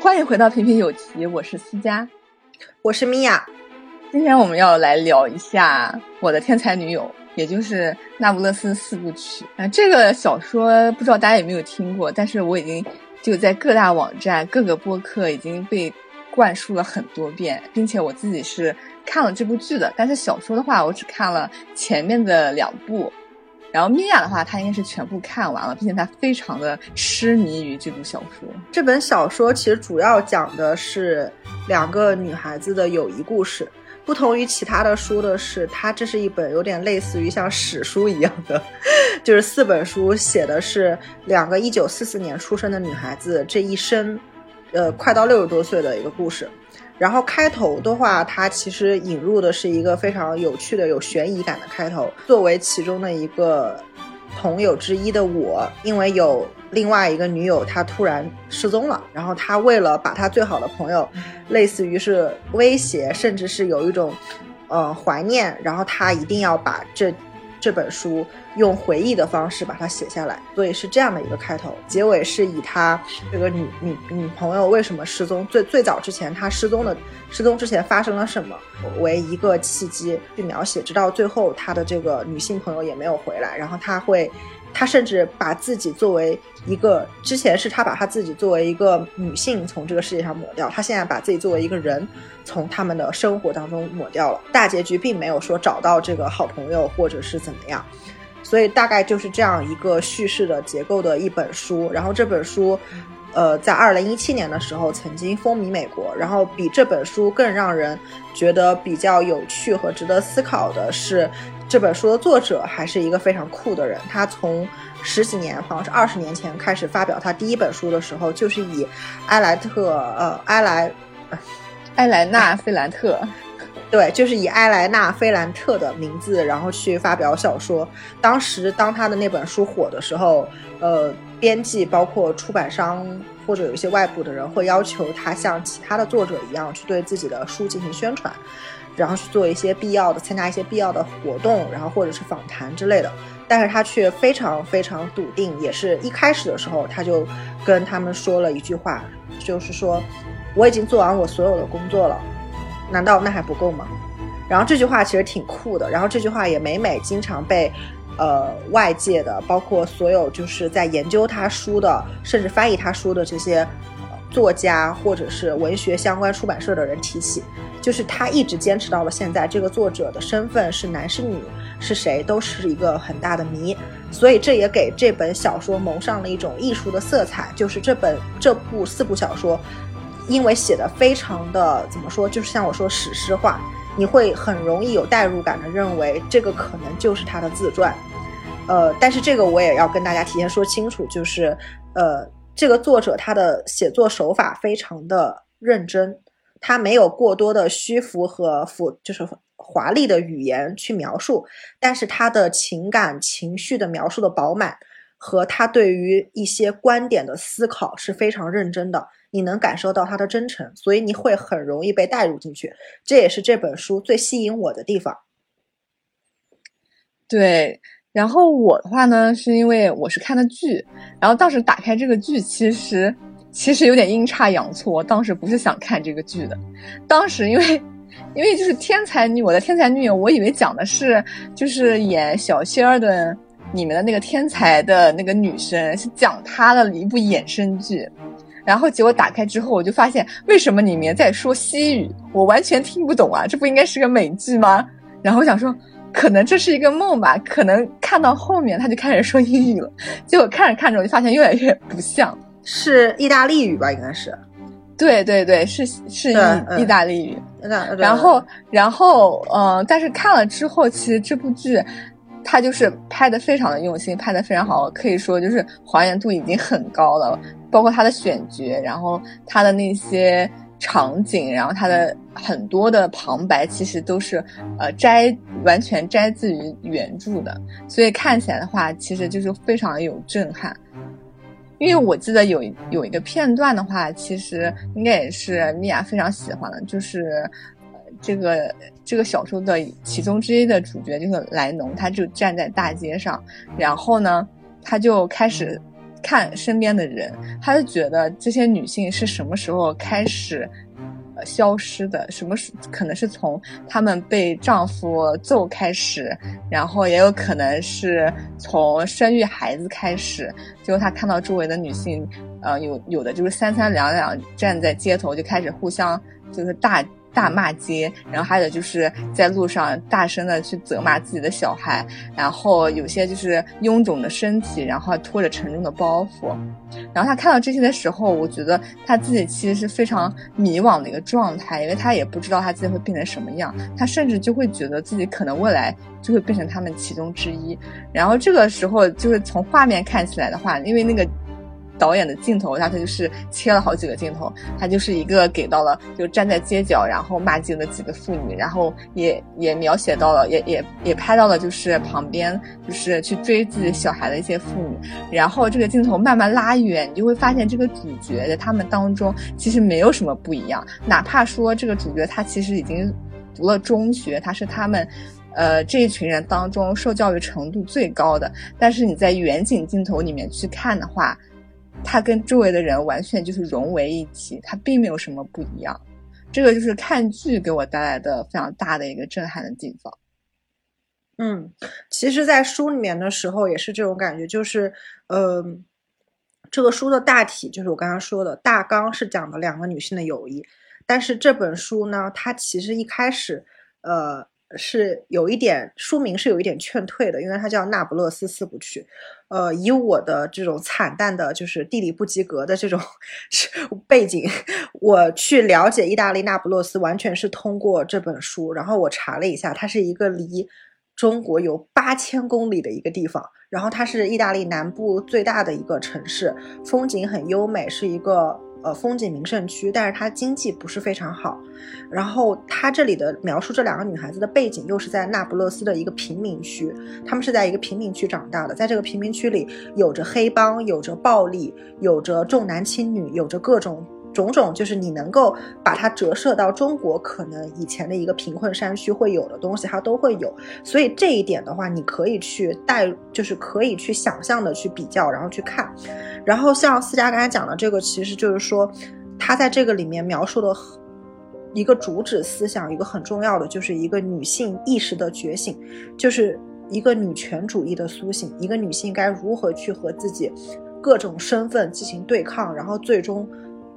欢迎回到平平有奇，我是思佳，我是米娅。今天我们要来聊一下我的天才女友，也就是《那不勒斯四部曲》啊。这个小说不知道大家有没有听过，但是我已经就在各大网站、各个播客已经被灌输了很多遍，并且我自己是看了这部剧的。但是小说的话，我只看了前面的两部。然后米娅的话，她应该是全部看完了，并且她非常的痴迷于这部小说。这本小说其实主要讲的是两个女孩子的友谊故事。不同于其他的书的是，它这是一本有点类似于像史书一样的，就是四本书写的是两个一九四四年出生的女孩子这一生，呃，快到六十多岁的一个故事。然后开头的话，它其实引入的是一个非常有趣的、有悬疑感的开头。作为其中的一个朋友之一的我，因为有另外一个女友，她突然失踪了。然后他为了把他最好的朋友，类似于是威胁，甚至是有一种呃怀念，然后他一定要把这。这本书用回忆的方式把它写下来，所以是这样的一个开头。结尾是以他这个女女女朋友为什么失踪，最最早之前他失踪的失踪之前发生了什么为一个契机去描写，直到最后他的这个女性朋友也没有回来，然后他会。他甚至把自己作为一个，之前是他把他自己作为一个女性从这个世界上抹掉，他现在把自己作为一个人从他们的生活当中抹掉了。大结局并没有说找到这个好朋友或者是怎么样，所以大概就是这样一个叙事的结构的一本书。然后这本书，呃，在二零一七年的时候曾经风靡美国。然后比这本书更让人觉得比较有趣和值得思考的是。这本书的作者还是一个非常酷的人。他从十几年，好像是二十年前开始发表他第一本书的时候，就是以埃莱特呃埃莱埃莱纳菲兰特，对，就是以埃莱纳菲兰特的名字，然后去发表小说。当时当他的那本书火的时候，呃，编辑包括出版商或者有一些外部的人会要求他像其他的作者一样去对自己的书进行宣传。然后去做一些必要的，参加一些必要的活动，然后或者是访谈之类的。但是他却非常非常笃定，也是一开始的时候他就跟他们说了一句话，就是说我已经做完我所有的工作了，难道那还不够吗？然后这句话其实挺酷的。然后这句话也每每经常被呃外界的，包括所有就是在研究他书的，甚至翻译他书的这些。作家或者是文学相关出版社的人提起，就是他一直坚持到了现在，这个作者的身份是男是女，是谁都是一个很大的谜。所以这也给这本小说蒙上了一种艺术的色彩，就是这本这部四部小说，因为写的非常的怎么说，就是像我说史诗化，你会很容易有代入感的认为这个可能就是他的自传。呃，但是这个我也要跟大家提前说清楚，就是呃。这个作者他的写作手法非常的认真，他没有过多的虚浮和浮，就是华丽的语言去描述，但是他的情感情绪的描述的饱满，和他对于一些观点的思考是非常认真的，你能感受到他的真诚，所以你会很容易被带入进去，这也是这本书最吸引我的地方。对。然后我的话呢，是因为我是看的剧，然后当时打开这个剧，其实其实有点阴差阳错，当时不是想看这个剧的，当时因为 因为就是天才女，我的天才女友，我以为讲的是就是演小仙儿的里面的那个天才的那个女生，是讲她的一部衍生剧，然后结果打开之后，我就发现为什么里面在说西语，我完全听不懂啊，这不应该是个美剧吗？然后我想说。可能这是一个梦吧，可能看到后面他就开始说英语了，结果看着看着我就发现越来越不像是意大利语吧，应该是，对对对，是是意意大利语。然后然后嗯，但是看了之后，其实这部剧，它就是拍的非常的用心，拍的非常好，可以说就是还原度已经很高了，包括它的选角，然后它的那些。场景，然后它的很多的旁白其实都是，呃，摘完全摘自于原著的，所以看起来的话，其实就是非常有震撼。因为我记得有有一个片段的话，其实应该也是米娅非常喜欢的，就是这个这个小说的其中之一的主角就是莱农，他就站在大街上，然后呢，他就开始看身边的人，他就觉得这些女性是什么时候开始。消失的什么是可能是从他们被丈夫揍开始，然后也有可能是从生育孩子开始。结果他看到周围的女性，呃，有有的就是三三两两站在街头，就开始互相就是大。大骂街，然后还有就是在路上大声的去责骂自己的小孩，然后有些就是臃肿的身体，然后拖着沉重的包袱，然后他看到这些的时候，我觉得他自己其实是非常迷惘的一个状态，因为他也不知道他自己会变成什么样，他甚至就会觉得自己可能未来就会变成他们其中之一，然后这个时候就是从画面看起来的话，因为那个。导演的镜头，他他就是切了好几个镜头，他就是一个给到了就站在街角，然后骂街的几个妇女，然后也也描写到了，也也也拍到了就是旁边就是去追自己小孩的一些妇女，然后这个镜头慢慢拉远，你就会发现这个主角在他们当中其实没有什么不一样，哪怕说这个主角他其实已经读了中学，他是他们，呃这一群人当中受教育程度最高的，但是你在远景镜头里面去看的话。他跟周围的人完全就是融为一体，他并没有什么不一样。这个就是看剧给我带来的非常大的一个震撼的地方。嗯，其实，在书里面的时候也是这种感觉，就是，呃，这个书的大体就是我刚刚说的大纲是讲的两个女性的友谊，但是这本书呢，它其实一开始，呃。是有一点书名是有一点劝退的，因为它叫《那不勒斯四部曲》。呃，以我的这种惨淡的，就是地理不及格的这种背景，我去了解意大利那不勒斯，完全是通过这本书。然后我查了一下，它是一个离中国有八千公里的一个地方，然后它是意大利南部最大的一个城市，风景很优美，是一个。呃，风景名胜区，但是它经济不是非常好。然后它这里的描述这两个女孩子的背景，又是在那不勒斯的一个贫民区，她们是在一个贫民区长大的，在这个贫民区里，有着黑帮，有着暴力，有着重男轻女，有着各种。种种就是你能够把它折射到中国可能以前的一个贫困山区会有的东西，它都会有。所以这一点的话，你可以去带，就是可以去想象的去比较，然后去看。然后像思佳刚才讲的这个，其实就是说，他在这个里面描述的一个主旨思想，一个很重要的就是一个女性意识的觉醒，就是一个女权主义的苏醒，一个女性该如何去和自己各种身份进行对抗，然后最终。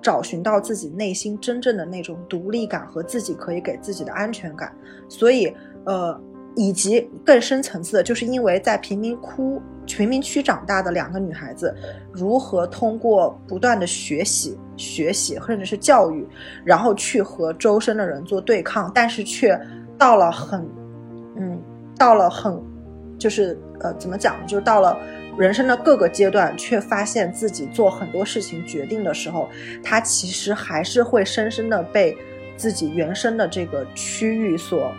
找寻到自己内心真正的那种独立感和自己可以给自己的安全感，所以，呃，以及更深层次的，就是因为在贫民窟、贫民区长大的两个女孩子，如何通过不断的学习、学习，甚至是教育，然后去和周身的人做对抗，但是却到了很，嗯，到了很，就是呃，怎么讲，就到了。人生的各个阶段，却发现自己做很多事情决定的时候，他其实还是会深深的被自己原生的这个区域所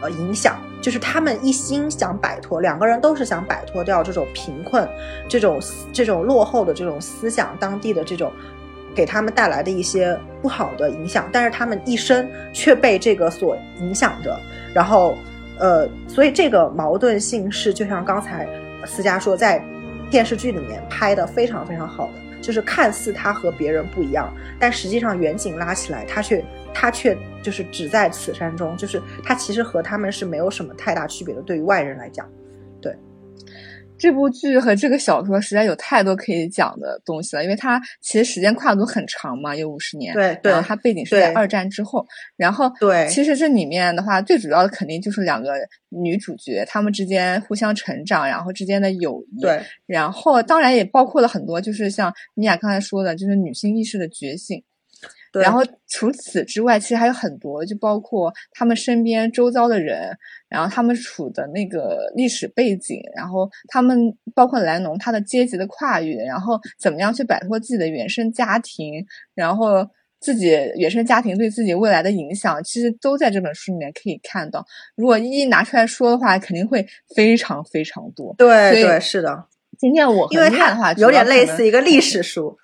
呃影响。就是他们一心想摆脱，两个人都是想摆脱掉这种贫困、这种这种落后的这种思想，当地的这种给他们带来的一些不好的影响。但是他们一生却被这个所影响着，然后呃，所以这个矛盾性是就像刚才思佳说在。电视剧里面拍的非常非常好的，就是看似他和别人不一样，但实际上远景拉起来，他却他却就是只在此山中，就是他其实和他们是没有什么太大区别的。对于外人来讲，这部剧和这个小说实在有太多可以讲的东西了，因为它其实时间跨度很长嘛，有五十年。对对。然后它背景是在二战之后，然后对，其实这里面的话，最主要的肯定就是两个女主角，她们之间互相成长，然后之间的友谊。对。然后当然也包括了很多，就是像米娅刚才说的，就是女性意识的觉醒。对。然后除此之外，其实还有很多，就包括他们身边周遭的人。然后他们处的那个历史背景，然后他们包括莱农他的阶级的跨越，然后怎么样去摆脱自己的原生家庭，然后自己原生家庭对自己未来的影响，其实都在这本书里面可以看到。如果一一拿出来说的话，肯定会非常非常多。对对，是的。今天我因为看的话，有点类似一个历史书。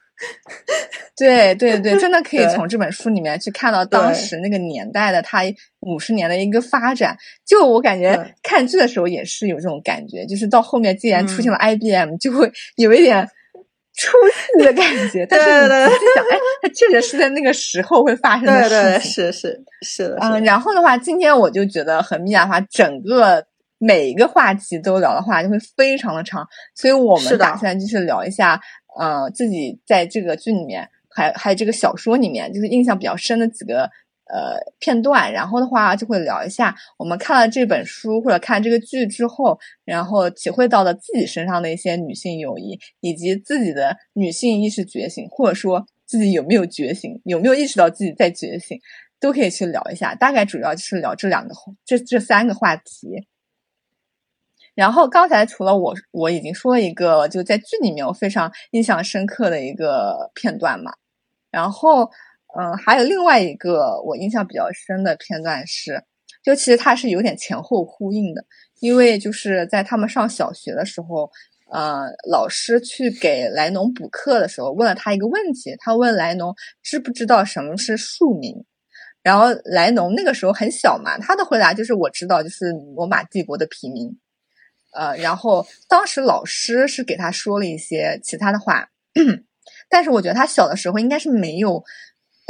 对对对，真的可以从这本书里面去看到当时那个年代的他五十年的一个发展。就我感觉看剧的时候也是有这种感觉，就是到后面既然出现了 IBM，就会有一点出戏的感觉。但是你仔细想，哎，它确实是在那个时候会发生的事情。对对，是是是的。嗯，然后的话，今天我就觉得和米娅的话，整个每一个话题都聊的话，就会非常的长。所以我们打算就是聊一下，呃，自己在这个剧里面，还还有这个小说里面，就是印象比较深的几个。呃，片段，然后的话就会聊一下我们看了这本书或者看这个剧之后，然后体会到的自己身上的一些女性友谊，以及自己的女性意识觉醒，或者说自己有没有觉醒，有没有意识到自己在觉醒，都可以去聊一下。大概主要就是聊这两个这这三个话题。然后刚才除了我我已经说了一个就在剧里面我非常印象深刻的一个片段嘛，然后。嗯，还有另外一个我印象比较深的片段是，就其实它是有点前后呼应的，因为就是在他们上小学的时候，呃，老师去给莱农补课的时候，问了他一个问题，他问莱农知不知道什么是庶民，然后莱农那个时候很小嘛，他的回答就是我知道，就是罗马帝国的平民，呃，然后当时老师是给他说了一些其他的话，但是我觉得他小的时候应该是没有。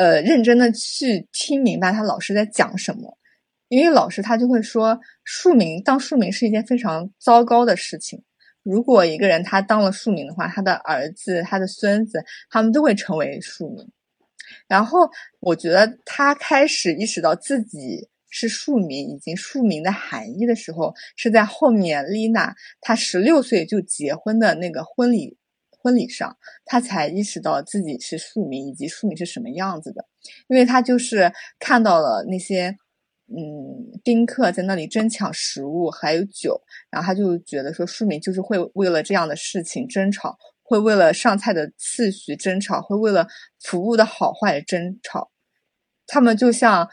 呃，认真的去听明白他老师在讲什么，因为老师他就会说，庶民当庶民是一件非常糟糕的事情。如果一个人他当了庶民的话，他的儿子、他的孙子，他们都会成为庶民。然后我觉得他开始意识到自己是庶民以及庶民的含义的时候，是在后面丽娜她十六岁就结婚的那个婚礼。婚礼上，她才意识到自己是庶民，以及庶民是什么样子的。因为她就是看到了那些，嗯，宾客在那里争抢食物还有酒，然后他就觉得说，庶民就是会为了这样的事情争吵，会为了上菜的次序争吵，会为了服务的好坏争吵。他们就像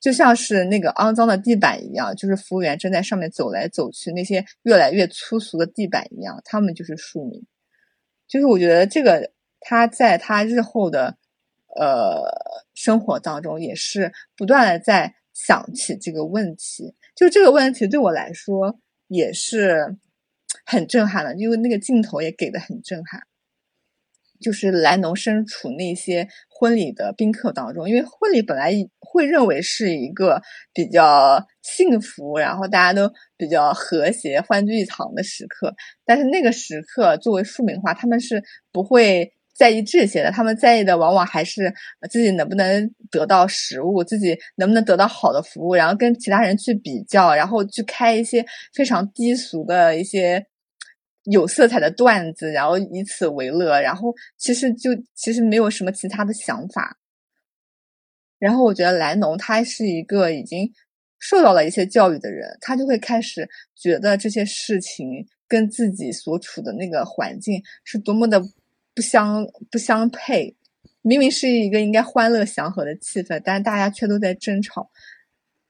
就像是那个肮脏的地板一样，就是服务员正在上面走来走去，那些越来越粗俗的地板一样，他们就是庶民。就是我觉得这个他在他日后的呃生活当中也是不断的在想起这个问题，就这个问题对我来说也是很震撼的，因为那个镜头也给的很震撼。就是莱农身处那些婚礼的宾客当中，因为婚礼本来会认为是一个比较幸福，然后大家都比较和谐、欢聚一堂的时刻。但是那个时刻，作为庶民的话，他们是不会在意这些的，他们在意的往往还是自己能不能得到食物，自己能不能得到好的服务，然后跟其他人去比较，然后去开一些非常低俗的一些。有色彩的段子，然后以此为乐，然后其实就其实没有什么其他的想法。然后我觉得莱农他是一个已经受到了一些教育的人，他就会开始觉得这些事情跟自己所处的那个环境是多么的不相不相配。明明是一个应该欢乐祥和的气氛，但是大家却都在争吵，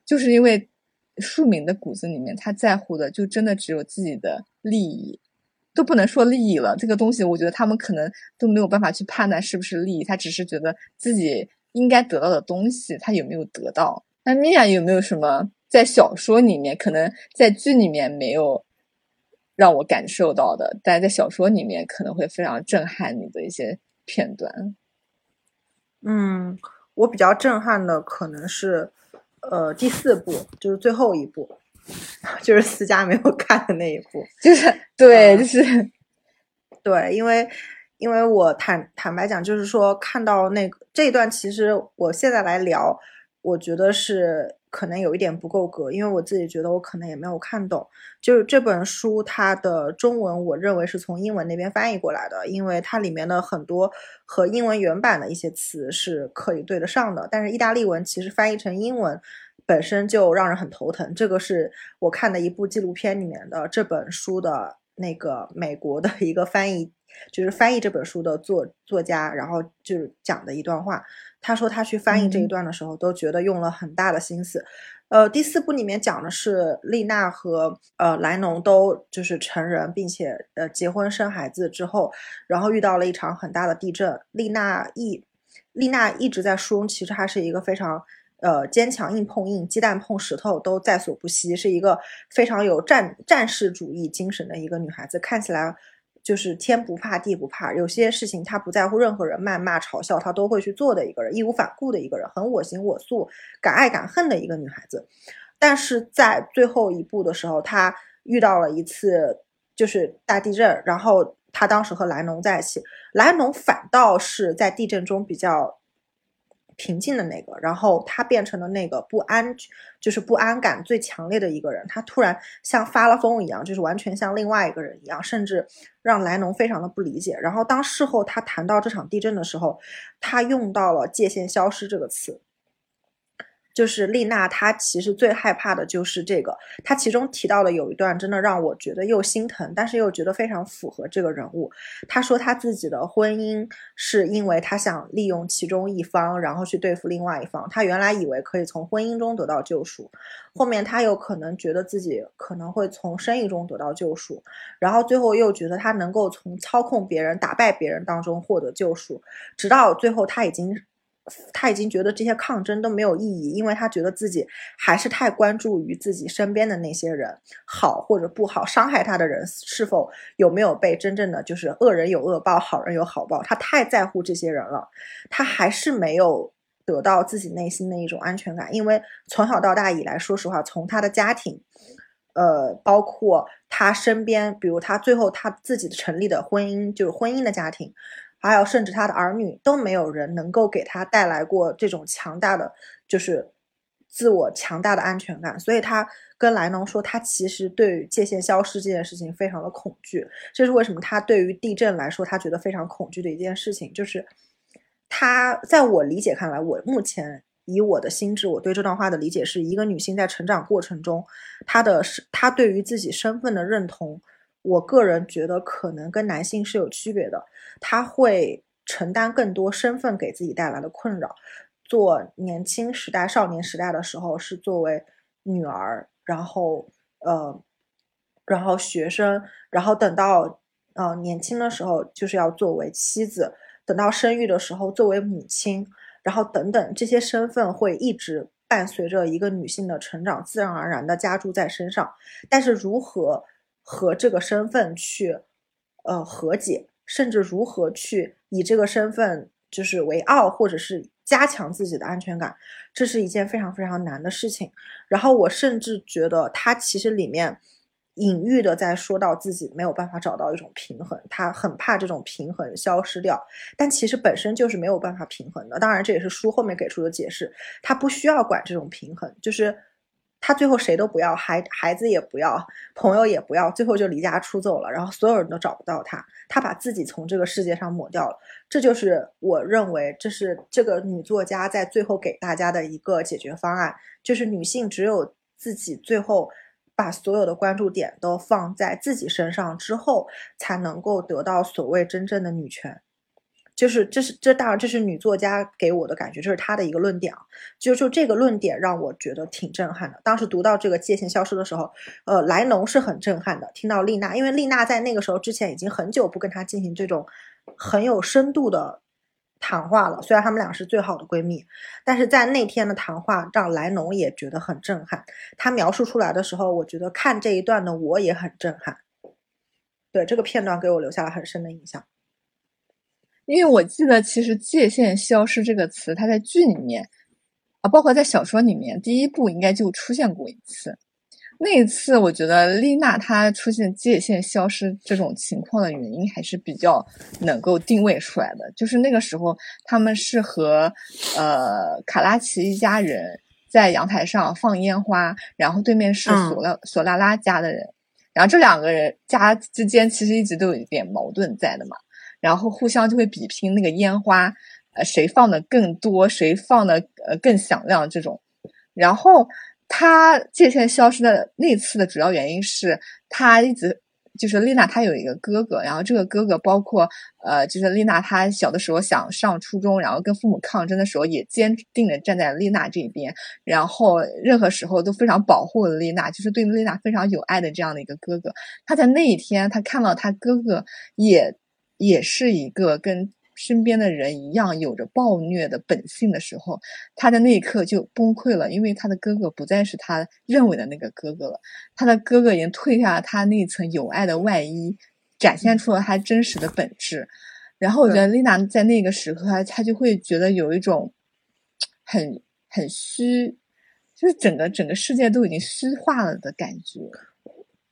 就是因为庶民的骨子里面，他在乎的就真的只有自己的利益。都不能说利益了，这个东西我觉得他们可能都没有办法去判断是不是利益，他只是觉得自己应该得到的东西，他有没有得到。那米娅有没有什么在小说里面，可能在剧里面没有让我感受到的，但在小说里面可能会非常震撼你的一些片段？嗯，我比较震撼的可能是，呃，第四部，就是最后一部。就是私家没有看的那一部，就是对，就是对，因为因为我坦坦白讲，就是说看到那个这一段，其实我现在来聊，我觉得是可能有一点不够格，因为我自己觉得我可能也没有看懂。就是这本书它的中文，我认为是从英文那边翻译过来的，因为它里面的很多和英文原版的一些词是可以对得上的，但是意大利文其实翻译成英文。本身就让人很头疼，这个是我看的一部纪录片里面的这本书的那个美国的一个翻译，就是翻译这本书的作作家，然后就是讲的一段话。他说他去翻译这一段的时候，都觉得用了很大的心思。呃，第四部里面讲的是丽娜和呃莱农都就是成人，并且呃结婚生孩子之后，然后遇到了一场很大的地震。丽娜一丽娜一直在书中，其实她是一个非常。呃，坚强硬碰硬，鸡蛋碰石头都在所不惜，是一个非常有战战士主义精神的一个女孩子。看起来，就是天不怕地不怕，有些事情她不在乎任何人谩骂嘲笑，她都会去做的一个人，义无反顾的一个人，很我行我素，敢爱敢恨的一个女孩子。但是在最后一步的时候，她遇到了一次就是大地震，然后她当时和莱农在一起，莱农反倒是在地震中比较。平静的那个，然后他变成了那个不安，就是不安感最强烈的一个人。他突然像发了疯一样，就是完全像另外一个人一样，甚至让莱农非常的不理解。然后当事后他谈到这场地震的时候，他用到了“界限消失”这个词。就是丽娜，她其实最害怕的就是这个。她其中提到的有一段，真的让我觉得又心疼，但是又觉得非常符合这个人物。她说她自己的婚姻是因为她想利用其中一方，然后去对付另外一方。她原来以为可以从婚姻中得到救赎，后面她又可能觉得自己可能会从生意中得到救赎，然后最后又觉得她能够从操控别人、打败别人当中获得救赎，直到最后她已经。他已经觉得这些抗争都没有意义，因为他觉得自己还是太关注于自己身边的那些人，好或者不好，伤害他的人是否有没有被真正的就是恶人有恶报，好人有好报，他太在乎这些人了，他还是没有得到自己内心的一种安全感，因为从小到大以来，说实话，从他的家庭，呃，包括他身边，比如他最后他自己成立的婚姻，就是婚姻的家庭。还有，甚至他的儿女都没有人能够给他带来过这种强大的，就是自我强大的安全感。所以他跟莱农说，他其实对于界限消失这件事情非常的恐惧。这是为什么？他对于地震来说，他觉得非常恐惧的一件事情，就是他在我理解看来，我目前以我的心智，我对这段话的理解是一个女性在成长过程中，她的她对于自己身份的认同。我个人觉得可能跟男性是有区别的，他会承担更多身份给自己带来的困扰。做年轻时代、少年时代的时候是作为女儿，然后呃，然后学生，然后等到呃年轻的时候就是要作为妻子，等到生育的时候作为母亲，然后等等这些身份会一直伴随着一个女性的成长，自然而然的加注在身上。但是如何？和这个身份去，呃，和解，甚至如何去以这个身份就是为傲，或者是加强自己的安全感，这是一件非常非常难的事情。然后我甚至觉得他其实里面隐喻的在说到自己没有办法找到一种平衡，他很怕这种平衡消失掉，但其实本身就是没有办法平衡的。当然，这也是书后面给出的解释，他不需要管这种平衡，就是。他最后谁都不要，孩孩子也不要，朋友也不要，最后就离家出走了。然后所有人都找不到他，他把自己从这个世界上抹掉了。这就是我认为，这是这个女作家在最后给大家的一个解决方案，就是女性只有自己最后把所有的关注点都放在自己身上之后，才能够得到所谓真正的女权。就是这是这当然这是女作家给我的感觉，这是她的一个论点啊。就就这个论点让我觉得挺震撼的。当时读到这个界限消失的时候，呃，莱农是很震撼的。听到丽娜，因为丽娜在那个时候之前已经很久不跟她进行这种很有深度的谈话了。虽然她们俩是最好的闺蜜，但是在那天的谈话让莱农也觉得很震撼。他描述出来的时候，我觉得看这一段的我也很震撼。对这个片段给我留下了很深的印象。因为我记得，其实“界限消失”这个词，它在剧里面啊，包括在小说里面，第一部应该就出现过一次。那一次，我觉得丽娜她出现界限消失这种情况的原因，还是比较能够定位出来的。就是那个时候，他们是和呃卡拉奇一家人在阳台上放烟花，然后对面是索拉索拉拉家的人，然后这两个人家之间其实一直都有一点矛盾在的嘛。然后互相就会比拼那个烟花，呃，谁放的更多，谁放的呃更响亮这种。然后他界限消失的那次的主要原因是他一直就是丽娜，她有一个哥哥，然后这个哥哥包括呃，就是丽娜她小的时候想上初中，然后跟父母抗争的时候也坚定的站在丽娜这边，然后任何时候都非常保护丽娜，就是对丽娜非常有爱的这样的一个哥哥。他在那一天，他看到他哥哥也。也是一个跟身边的人一样有着暴虐的本性的时候，他的那一刻就崩溃了，因为他的哥哥不再是他认为的那个哥哥了，他的哥哥已经褪下了他那层友爱的外衣，展现出了他真实的本质。然后我觉得丽娜在那个时刻，她她就会觉得有一种很很虚，就是整个整个世界都已经虚化了的感觉，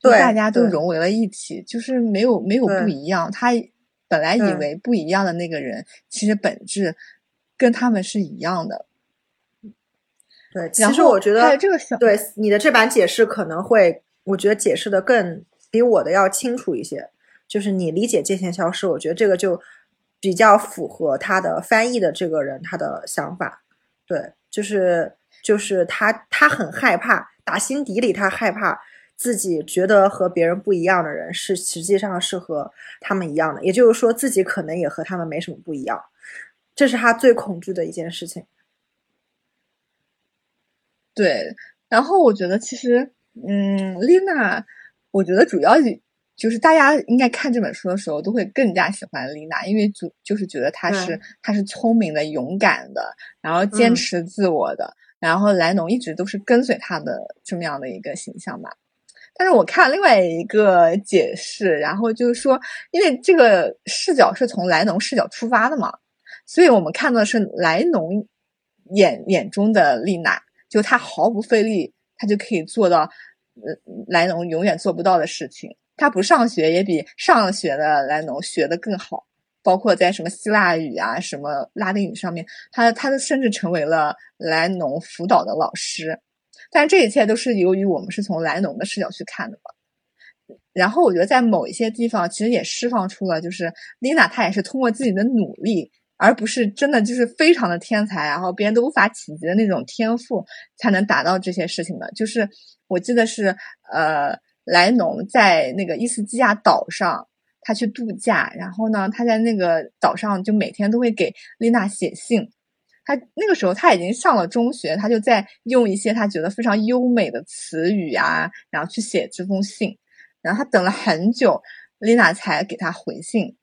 对，大家都融为了一体，就是没有没有不一样。她本来以为不一样的那个人，其实本质跟他们是一样的。对，其实我觉得这个小对你的这版解释可能会，我觉得解释的更比我的要清楚一些。就是你理解界限消失，我觉得这个就。比较符合他的翻译的这个人他的想法，对，就是就是他他很害怕，打心底里他害怕自己觉得和别人不一样的人是实际上是和他们一样的，也就是说自己可能也和他们没什么不一样，这是他最恐惧的一件事情。对，然后我觉得其实，嗯，丽娜，我觉得主要。就是大家应该看这本书的时候，都会更加喜欢丽娜，因为就就是觉得她是她是聪明的、勇敢的，然后坚持自我的，然后莱农一直都是跟随她的这么样的一个形象吧。但是我看另外一个解释，然后就是说，因为这个视角是从莱农视角出发的嘛，所以我们看到的是莱农眼眼中的丽娜，就她毫不费力，她就可以做到，呃，莱农永远做不到的事情。他不上学也比上学的莱农学的更好，包括在什么希腊语啊、什么拉丁语上面，他他甚至成为了莱农辅导的老师。但这一切都是由于我们是从莱农的视角去看的嘛。然后我觉得在某一些地方，其实也释放出了，就是丽娜她也是通过自己的努力，而不是真的就是非常的天才，然后别人都无法企及的那种天赋，才能达到这些事情的。就是我记得是呃。莱农在那个伊斯基亚岛上，他去度假，然后呢，他在那个岛上就每天都会给丽娜写信。他那个时候他已经上了中学，他就在用一些他觉得非常优美的词语啊，然后去写这封信。然后他等了很久，丽娜才给他回信。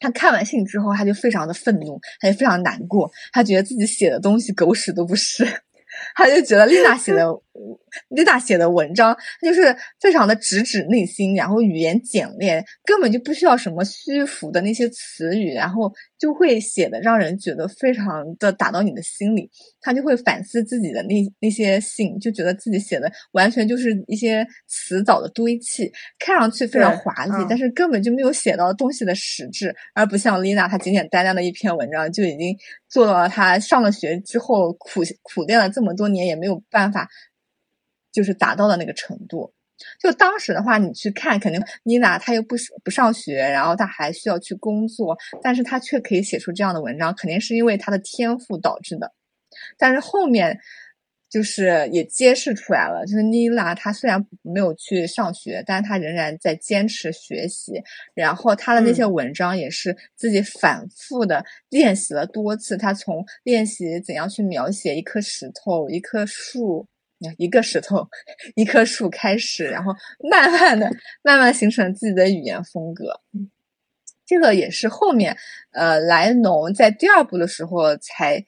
他看完信之后，他就非常的愤怒，他就非常难过，他觉得自己写的东西狗屎都不是。他就觉得丽娜写的，丽娜写的文章，他就是非常的直指内心，然后语言简练，根本就不需要什么虚浮的那些词语，然后就会写的让人觉得非常的打到你的心里。他就会反思自己的那那些信，就觉得自己写的完全就是一些词藻的堆砌，看上去非常华丽，但是根本就没有写到东西的实质，而不像丽娜，她简简单单的一篇文章就已经做到了她上了学之后苦苦练了这么多年也没有办法，就是达到的那个程度。就当时的话，你去看，肯定妮娜她又不不上学，然后她还需要去工作，但是她却可以写出这样的文章，肯定是因为她的天赋导致的。但是后面就是也揭示出来了，就是妮娜她虽然没有去上学，但是她仍然在坚持学习。然后她的那些文章也是自己反复的练习了多次。她从练习怎样去描写一颗石头、一棵树、一个石头、一棵树开始，然后慢慢的、慢慢形成自己的语言风格。这个也是后面呃莱农在第二部的时候才。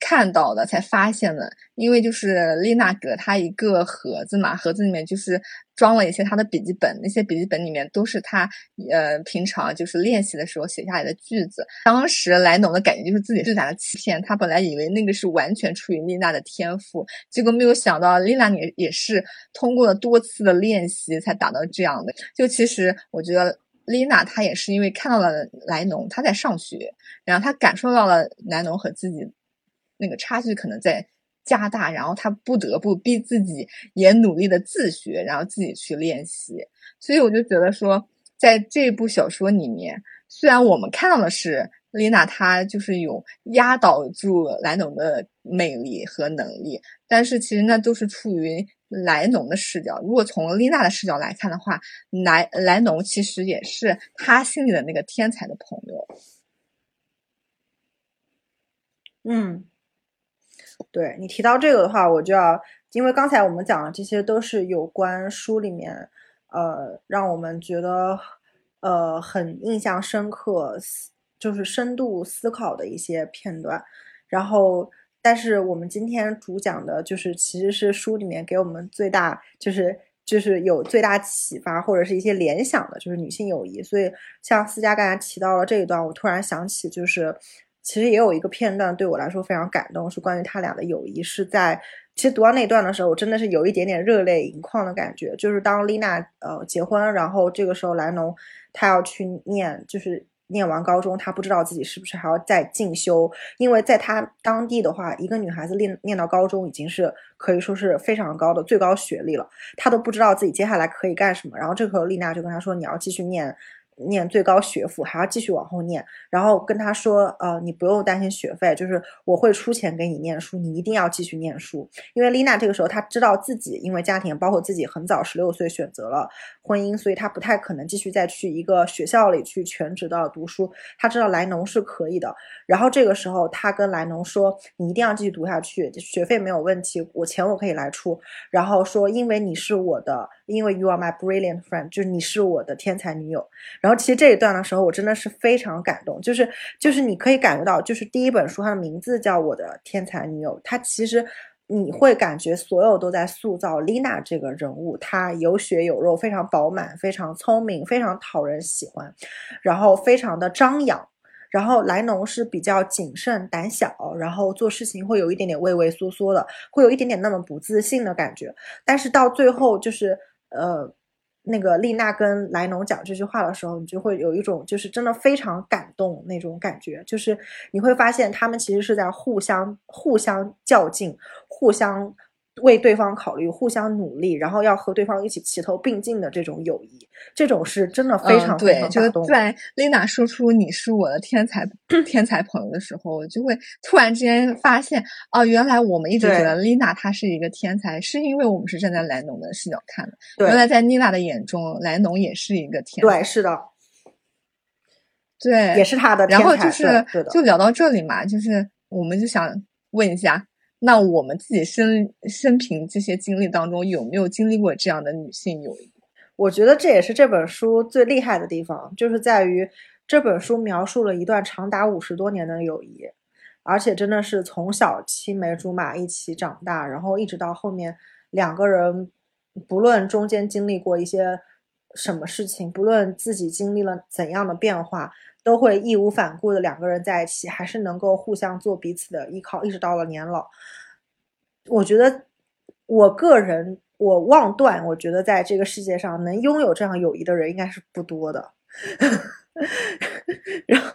看到的才发现的，因为就是丽娜给了他一个盒子嘛，盒子里面就是装了一些他的笔记本，那些笔记本里面都是他呃平常就是练习的时候写下来的句子。当时莱农的感觉就是自己最大的欺骗，他本来以为那个是完全出于丽娜的天赋，结果没有想到丽娜也也是通过了多次的练习才达到这样的。就其实我觉得丽娜她也是因为看到了莱农他在上学，然后她感受到了莱农和自己。那个差距可能在加大，然后他不得不逼自己也努力的自学，然后自己去练习。所以我就觉得说，在这部小说里面，虽然我们看到的是丽娜她就是有压倒住莱农的魅力和能力，但是其实那都是出于莱农的视角。如果从丽娜的视角来看的话，莱莱农其实也是他心里的那个天才的朋友。嗯。对你提到这个的话，我就要，因为刚才我们讲的这些都是有关书里面，呃，让我们觉得，呃，很印象深刻，就是深度思考的一些片段。然后，但是我们今天主讲的就是其实是书里面给我们最大就是就是有最大启发或者是一些联想的，就是女性友谊。所以像思佳刚才提到了这一段，我突然想起，就是其实也有一个片段对我来说非常感动，是关于他俩的友谊，是在。其实读到那段的时候，我真的是有一点点热泪盈眶的感觉。就是当丽娜呃结婚，然后这个时候莱农他要去念，就是念完高中，他不知道自己是不是还要再进修，因为在他当地的话，一个女孩子念念到高中已经是可以说是非常高的最高学历了，他都不知道自己接下来可以干什么。然后这个时候丽娜就跟他说：“你要继续念。”念最高学府还要继续往后念，然后跟他说，呃，你不用担心学费，就是我会出钱给你念书，你一定要继续念书。因为丽娜这个时候她知道自己因为家庭，包括自己很早十六岁选择了婚姻，所以她不太可能继续再去一个学校里去全职的读书。她知道莱农是可以的，然后这个时候她跟莱农说，你一定要继续读下去，学费没有问题，我钱我可以来出。然后说，因为你是我的，因为 you are my brilliant friend，就是你是我的天才女友。然后其实这一段的时候，我真的是非常感动，就是就是你可以感觉到，就是第一本书它的名字叫《我的天才女友》，它其实你会感觉所有都在塑造丽娜这个人物，她有血有肉，非常饱满，非常聪明，非常讨人喜欢，然后非常的张扬，然后莱农是比较谨慎胆小，然后做事情会有一点点畏畏缩缩的，会有一点点那么不自信的感觉，但是到最后就是呃。那个丽娜跟莱农讲这句话的时候，你就会有一种就是真的非常感动那种感觉，就是你会发现他们其实是在互相互相较劲，互相。为对方考虑，互相努力，然后要和对方一起齐头并进的这种友谊，这种是真的非常对。就是在丽娜说出“你是我的天才 天才朋友”的时候，我就会突然之间发现，哦，原来我们一直觉得丽娜她是一个天才，是因为我们是站在莱农的视角看的。原来在丽娜的眼中，莱农也是一个天才。对，是的，对，也是他的。然后就是就聊到这里嘛，就是我们就想问一下。那我们自己生生平这些经历当中，有没有经历过这样的女性友谊？我觉得这也是这本书最厉害的地方，就是在于这本书描述了一段长达五十多年的友谊，而且真的是从小青梅竹马一起长大，然后一直到后面两个人，不论中间经历过一些什么事情，不论自己经历了怎样的变化。都会义无反顾的两个人在一起，还是能够互相做彼此的依靠，一直到了年老。我觉得，我个人我妄断，我觉得在这个世界上能拥有这样友谊的人应该是不多的。然后，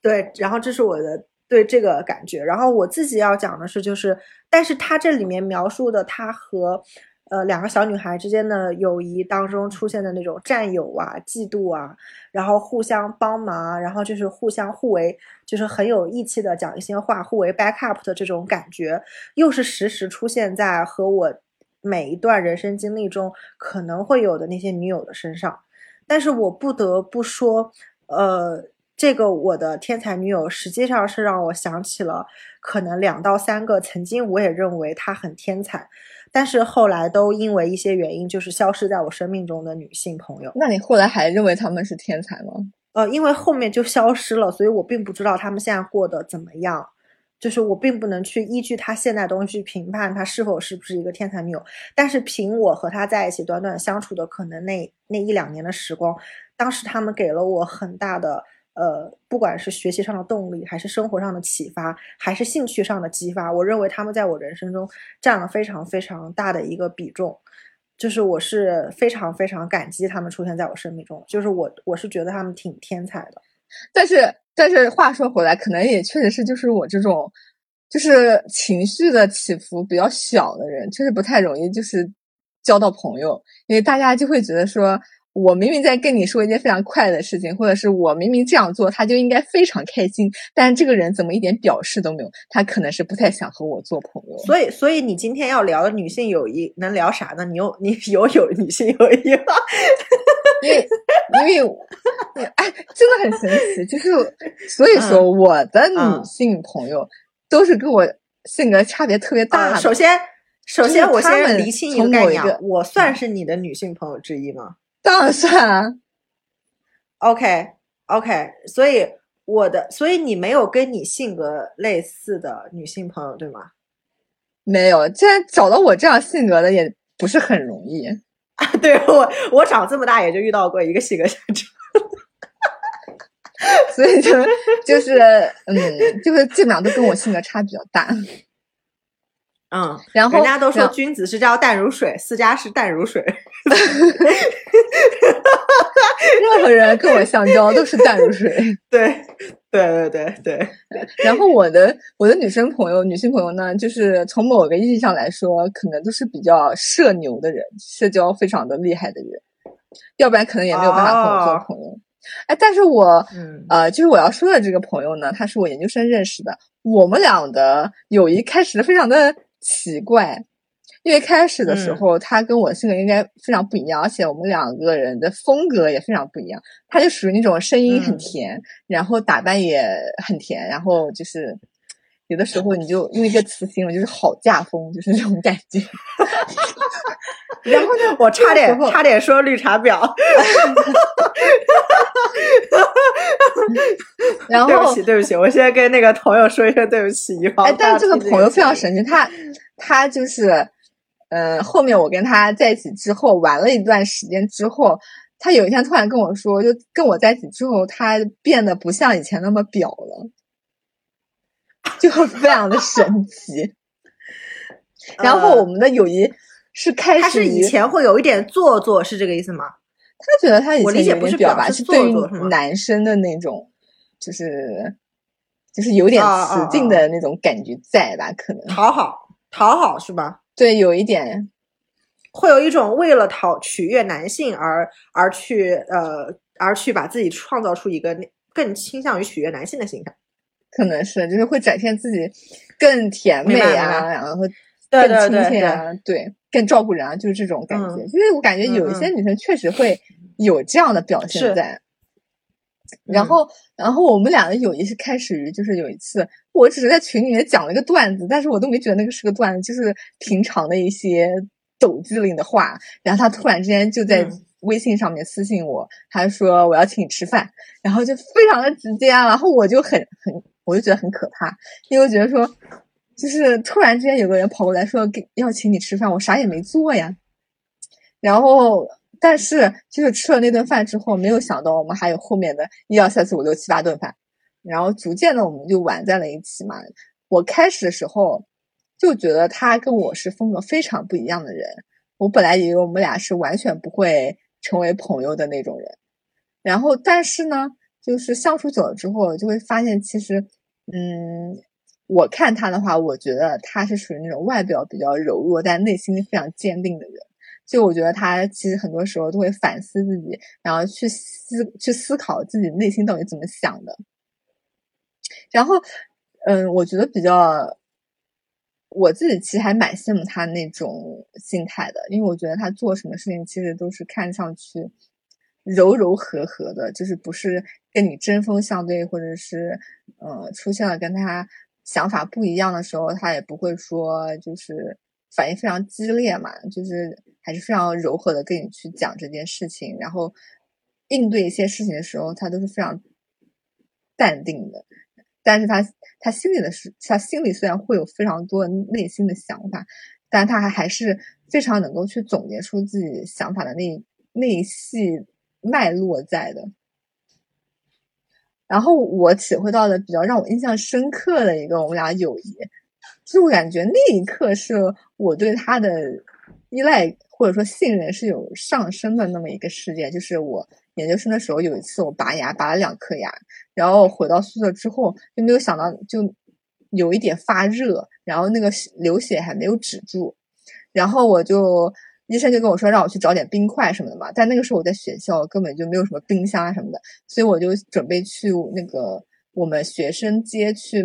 对，然后这是我的对这个感觉。然后我自己要讲的是，就是，但是他这里面描述的他和。呃，两个小女孩之间的友谊当中出现的那种占有啊、嫉妒啊，然后互相帮忙，然后就是互相互为，就是很有义气的讲一些话，互为 backup 的这种感觉，又是时时出现在和我每一段人生经历中可能会有的那些女友的身上。但是我不得不说，呃，这个我的天才女友实际上是让我想起了可能两到三个曾经我也认为她很天才。但是后来都因为一些原因，就是消失在我生命中的女性朋友。那你后来还认为他们是天才吗？呃，因为后面就消失了，所以我并不知道他们现在过得怎么样。就是我并不能去依据他现在东西去评判他是否是不是一个天才女友。但是凭我和他在一起短短相处的可能那那一两年的时光，当时他们给了我很大的。呃，不管是学习上的动力，还是生活上的启发，还是兴趣上的激发，我认为他们在我人生中占了非常非常大的一个比重，就是我是非常非常感激他们出现在我生命中，就是我我是觉得他们挺天才的。但是但是话说回来，可能也确实是就是我这种就是情绪的起伏比较小的人，确实不太容易就是交到朋友，因为大家就会觉得说。我明明在跟你说一件非常快乐的事情，或者是我明明这样做，他就应该非常开心，但这个人怎么一点表示都没有？他可能是不太想和我做朋友。所以，所以你今天要聊的女性友谊能聊啥呢？你有你有有女性友谊吗？因为因为哎，真的很神奇，就是所以说我的女性朋友都是跟我性格差别特别大的。首先，首先我先厘清一个概念，我算是你的女性朋友之一吗？当然算，OK，OK，所以我的，所以你没有跟你性格类似的女性朋友，对吗？没有，既然找到我这样性格的也不是很容易啊。对我，我长这么大也就遇到过一个性格相斥，所以就就是嗯，就是基本上都跟我性格差比较大。嗯，然后人家都说君子是叫淡如水，私家是淡如水。任何人跟我相交都是淡如水。对，对，对，对，对。然后我的我的女生朋友、女性朋友呢，就是从某个意义上来说，可能都是比较社牛的人，社交非常的厉害的人，要不然可能也没有办法跟我做朋友。哎，但是我，呃，就是我要说的这个朋友呢，他是我研究生认识的，我们俩的友谊开始非常的。奇怪，因为开始的时候他跟我性格应该非常不一样，而且我们两个人的风格也非常不一样。他就属于那种声音很甜，然后打扮也很甜，然后就是有的时候你就用一个词形容，就是好嫁风，就是这种感觉。然后呢，我差点差点说绿茶婊。然后对不起，对不起，我现在跟那个朋友说一声对不起。哎，但是这个朋友非常神奇，他他就是，嗯，后面我跟他在一起之后，玩了一段时间之后，他有一天突然跟我说，就跟我在一起之后，他变得不像以前那么表了，就非常的神奇。然后我们的友谊是开始，他是以前会有一点做作，是这个意思吗？他觉得他以前有点表白，是对于男生的那种，就是就是有点雌竞的那种感觉在吧？可能讨好，讨好是吧？对，有一点，会有一种为了讨取悦男性而而去呃而去把自己创造出一个更倾向于取悦男性的形象，可能是就是会展现自己更甜美啊，然后更亲切啊，对。更照顾人啊，就是这种感觉。因为我感觉有一些女生确实会有这样的表现在。然后，然后我们俩的友谊是开始于，就是有一次，我只是在群里面讲了一个段子，但是我都没觉得那个是个段子，就是平常的一些抖机灵的话。然后他突然之间就在微信上面私信我，他说我要请你吃饭，然后就非常的直接啊。然后我就很很，我就觉得很可怕，因为我觉得说。就是突然之间有个人跑过来说给要请你吃饭，我啥也没做呀。然后，但是就是吃了那顿饭之后，没有想到我们还有后面的一二三四五六七八顿饭。然后逐渐的我们就玩在了一起嘛。我开始的时候就觉得他跟我是风格非常不一样的人。我本来以为我们俩是完全不会成为朋友的那种人。然后，但是呢，就是相处久了之后，就会发现其实，嗯。我看他的话，我觉得他是属于那种外表比较柔弱，但内心非常坚定的人。就我觉得他其实很多时候都会反思自己，然后去思去思考自己内心到底怎么想的。然后，嗯，我觉得比较，我自己其实还蛮羡慕他那种心态的，因为我觉得他做什么事情其实都是看上去柔柔和和的，就是不是跟你针锋相对，或者是呃出现了跟他。想法不一样的时候，他也不会说就是反应非常激烈嘛，就是还是非常柔和的跟你去讲这件事情，然后应对一些事情的时候，他都是非常淡定的。但是他他心里的是，他心里虽然会有非常多内心的想法，但他还还是非常能够去总结出自己想法的那那细脉络在的。然后我体会到的比较让我印象深刻的一个我们俩友谊，就我感觉那一刻是我对他的依赖或者说信任是有上升的那么一个事件。就是我研究生的时候有一次我拔牙拔了两颗牙，然后回到宿舍之后就没有想到就有一点发热，然后那个流血还没有止住，然后我就。医生就跟我说让我去找点冰块什么的嘛，但那个时候我在学校根本就没有什么冰箱啊什么的，所以我就准备去那个我们学生街去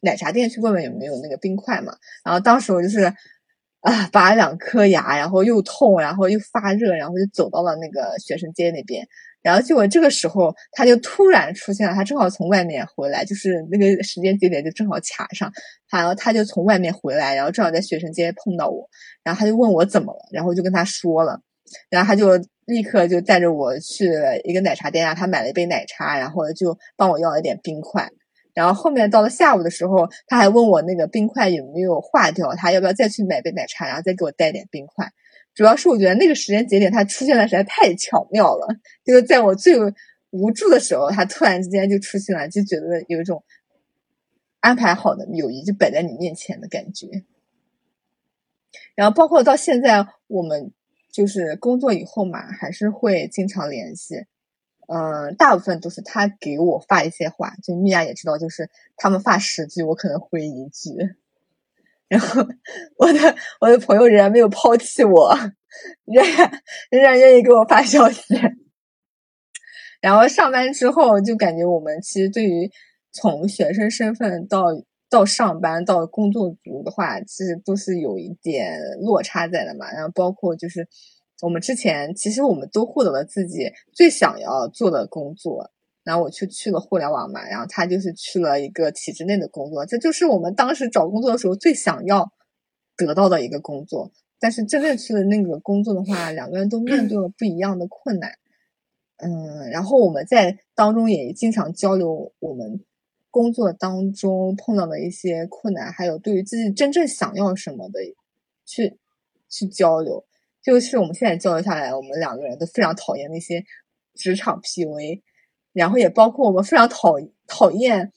奶茶店去问问有没有那个冰块嘛。然后当时我就是啊拔了两颗牙，然后又痛，然后又发热，然后就走到了那个学生街那边。然后结果这个时候他就突然出现了，他正好从外面回来，就是那个时间节点就正好卡上，然后他就从外面回来，然后正好在学生街碰到我，然后他就问我怎么了，然后就跟他说了，然后他就立刻就带着我去一个奶茶店啊，他买了一杯奶茶，然后就帮我要了一点冰块，然后后面到了下午的时候，他还问我那个冰块有没有化掉，他要不要再去买杯奶茶，然后再给我带点冰块。主要是我觉得那个时间节点它出现的实在太巧妙了，就是在我最无助的时候，它突然之间就出现了，就觉得有一种安排好的友谊就摆在你面前的感觉。然后包括到现在，我们就是工作以后嘛，还是会经常联系。嗯，大部分都是他给我发一些话，就米娅也知道，就是他们发十句，我可能回一句。然后我的我的朋友仍然没有抛弃我，仍然仍然愿意给我发消息。然后上班之后，就感觉我们其实对于从学生身份到到上班到工作族的话，其实都是有一点落差在的嘛。然后包括就是。我们之前其实我们都获得了自己最想要做的工作，然后我去去了互联网嘛，然后他就是去了一个体制内的工作，这就是我们当时找工作的时候最想要得到的一个工作。但是真正去了那个工作的话，两个人都面对了不一样的困难，嗯，然后我们在当中也经常交流我们工作当中碰到的一些困难，还有对于自己真正想要什么的去去交流。就是我们现在交流下来，我们两个人都非常讨厌那些职场 PUA，然后也包括我们非常讨讨厌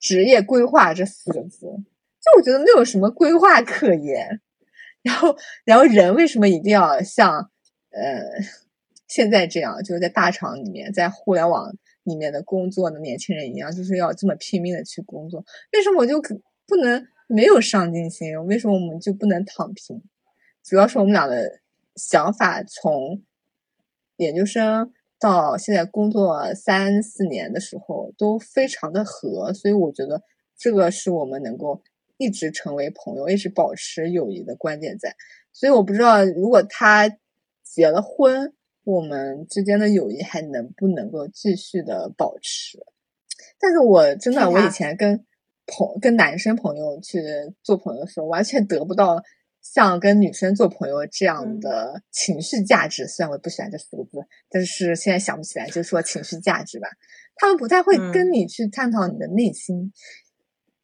职业规划这四个字。就我觉得没有什么规划可言。然后，然后人为什么一定要像呃现在这样，就是在大厂里面，在互联网里面的工作的年轻人一样，就是要这么拼命的去工作？为什么我就不能没有上进心？为什么我们就不能躺平？主要是我们俩的。想法从研究生到现在工作三四年的时候都非常的合，所以我觉得这个是我们能够一直成为朋友、一直保持友谊的关键在。所以我不知道如果他结了婚，我们之间的友谊还能不能够继续的保持？但是我真的，我以前跟朋跟男生朋友去做朋友的时候，完全得不到。像跟女生做朋友这样的情绪价值，虽然我不喜欢这四个字，但是现在想不起来，就说情绪价值吧。他们不太会跟你去探讨你的内心，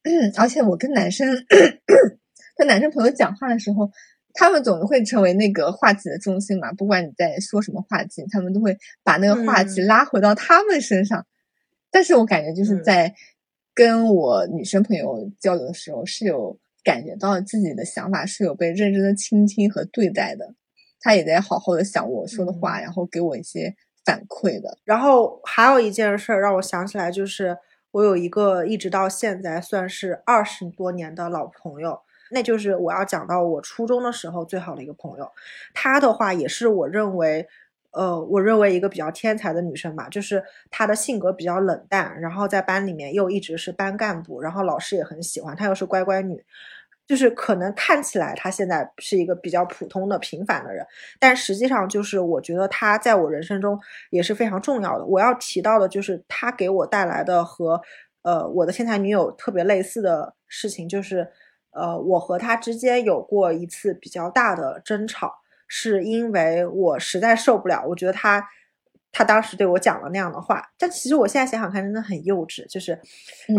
而且我跟男生 跟男生朋友讲话的时候，他们总会成为那个话题的中心嘛。不管你在说什么话题，他们都会把那个话题拉回到他们身上。但是我感觉就是在跟我女生朋友交流的时候是有。感觉到自己的想法是有被认真的倾听和对待的，他也在好好的想我说的话，然后给我一些反馈的。然后还有一件事让我想起来，就是我有一个一直到现在算是二十多年的老朋友，那就是我要讲到我初中的时候最好的一个朋友。他的话也是我认为，呃，我认为一个比较天才的女生吧，就是她的性格比较冷淡，然后在班里面又一直是班干部，然后老师也很喜欢她，又是乖乖女。就是可能看起来她现在是一个比较普通的平凡的人，但实际上就是我觉得她在我人生中也是非常重要的。我要提到的就是她给我带来的和呃我的天才女友特别类似的事情，就是呃我和她之间有过一次比较大的争吵，是因为我实在受不了，我觉得他。他当时对我讲了那样的话，但其实我现在想想看，真的很幼稚。就是，